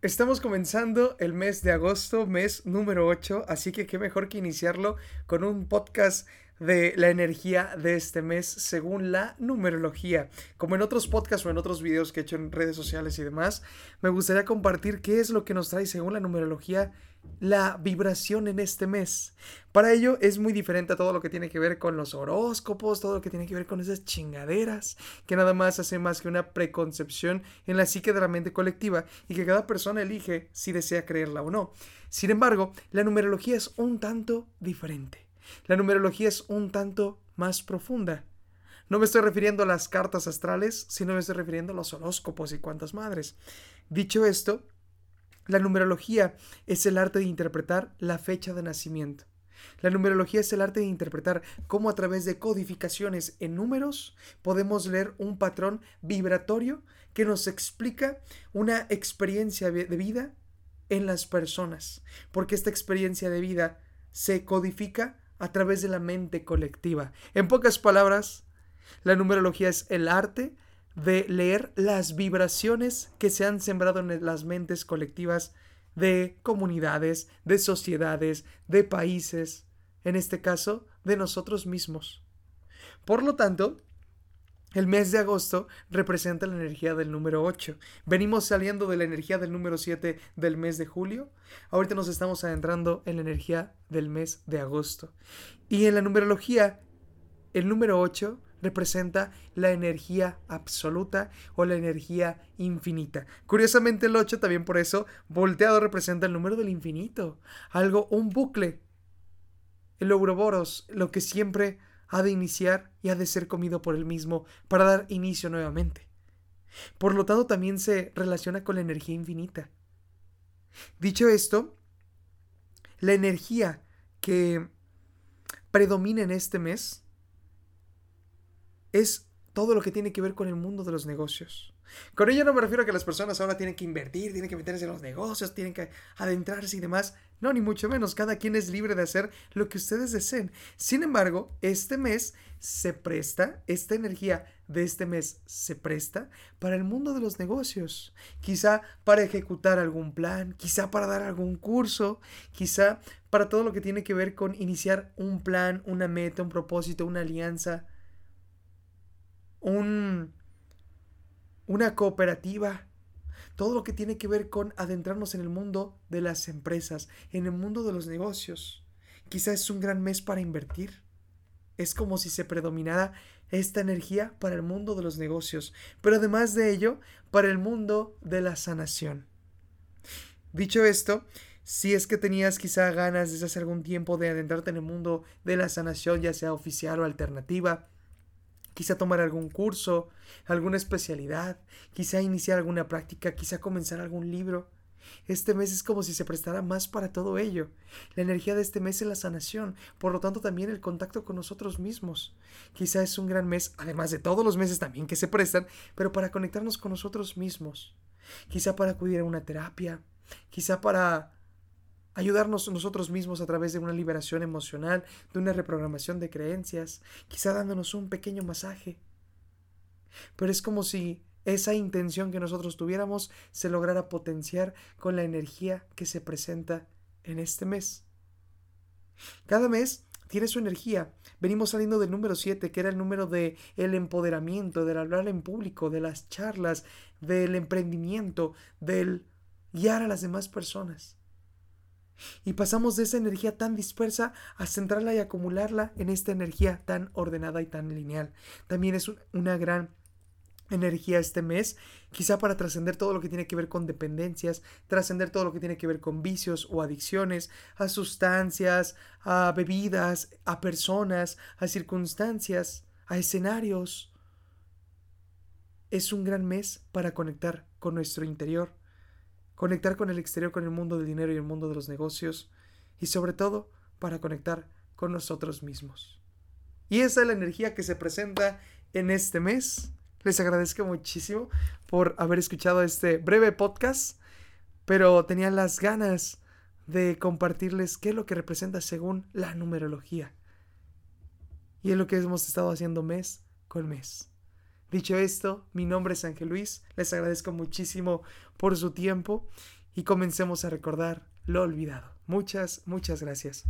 Estamos comenzando el mes de agosto, mes número 8, así que qué mejor que iniciarlo con un podcast de la energía de este mes según la numerología. Como en otros podcasts o en otros videos que he hecho en redes sociales y demás, me gustaría compartir qué es lo que nos trae según la numerología la vibración en este mes. Para ello es muy diferente a todo lo que tiene que ver con los horóscopos, todo lo que tiene que ver con esas chingaderas, que nada más hace más que una preconcepción en la psique de la mente colectiva y que cada persona elige si desea creerla o no. Sin embargo, la numerología es un tanto diferente. La numerología es un tanto más profunda. No me estoy refiriendo a las cartas astrales, sino me estoy refiriendo a los horóscopos y cuantas madres. Dicho esto, la numerología es el arte de interpretar la fecha de nacimiento. La numerología es el arte de interpretar cómo a través de codificaciones en números podemos leer un patrón vibratorio que nos explica una experiencia de vida en las personas, porque esta experiencia de vida se codifica a través de la mente colectiva. En pocas palabras, la numerología es el arte de leer las vibraciones que se han sembrado en las mentes colectivas de comunidades, de sociedades, de países, en este caso, de nosotros mismos. Por lo tanto, el mes de agosto representa la energía del número 8. Venimos saliendo de la energía del número 7 del mes de julio. Ahorita nos estamos adentrando en la energía del mes de agosto. Y en la numerología, el número 8 representa la energía absoluta o la energía infinita. Curiosamente el 8 también por eso volteado representa el número del infinito, algo, un bucle. El Ouroboros, lo que siempre ha de iniciar y ha de ser comido por el mismo para dar inicio nuevamente. Por lo tanto también se relaciona con la energía infinita. Dicho esto, la energía que predomina en este mes es todo lo que tiene que ver con el mundo de los negocios. Con ello no me refiero a que las personas ahora tienen que invertir, tienen que meterse en los negocios, tienen que adentrarse y demás. No, ni mucho menos. Cada quien es libre de hacer lo que ustedes deseen. Sin embargo, este mes se presta, esta energía de este mes se presta para el mundo de los negocios. Quizá para ejecutar algún plan, quizá para dar algún curso, quizá para todo lo que tiene que ver con iniciar un plan, una meta, un propósito, una alianza un, una cooperativa, todo lo que tiene que ver con adentrarnos en el mundo de las empresas, en el mundo de los negocios. Quizá es un gran mes para invertir. Es como si se predominara esta energía para el mundo de los negocios, pero además de ello, para el mundo de la sanación. Dicho esto, si es que tenías quizá ganas desde hace algún tiempo de adentrarte en el mundo de la sanación, ya sea oficial o alternativa, quizá tomar algún curso, alguna especialidad, quizá iniciar alguna práctica, quizá comenzar algún libro. Este mes es como si se prestara más para todo ello. La energía de este mes es la sanación, por lo tanto también el contacto con nosotros mismos. Quizá es un gran mes, además de todos los meses también que se prestan, pero para conectarnos con nosotros mismos. Quizá para acudir a una terapia, quizá para ayudarnos nosotros mismos a través de una liberación emocional, de una reprogramación de creencias, quizá dándonos un pequeño masaje. Pero es como si esa intención que nosotros tuviéramos se lograra potenciar con la energía que se presenta en este mes. Cada mes tiene su energía. Venimos saliendo del número 7, que era el número de el empoderamiento, del hablar en público, de las charlas, del emprendimiento, del guiar a las demás personas. Y pasamos de esa energía tan dispersa a centrarla y acumularla en esta energía tan ordenada y tan lineal. También es una gran energía este mes, quizá para trascender todo lo que tiene que ver con dependencias, trascender todo lo que tiene que ver con vicios o adicciones, a sustancias, a bebidas, a personas, a circunstancias, a escenarios. Es un gran mes para conectar con nuestro interior, conectar con el exterior, con el mundo del dinero y el mundo de los negocios, y sobre todo para conectar con nosotros mismos. Y esa es la energía que se presenta en este mes. Les agradezco muchísimo por haber escuchado este breve podcast, pero tenía las ganas de compartirles qué es lo que representa según la numerología. Y es lo que hemos estado haciendo mes con mes. Dicho esto, mi nombre es Ángel Luis, les agradezco muchísimo por su tiempo y comencemos a recordar lo olvidado. Muchas, muchas gracias.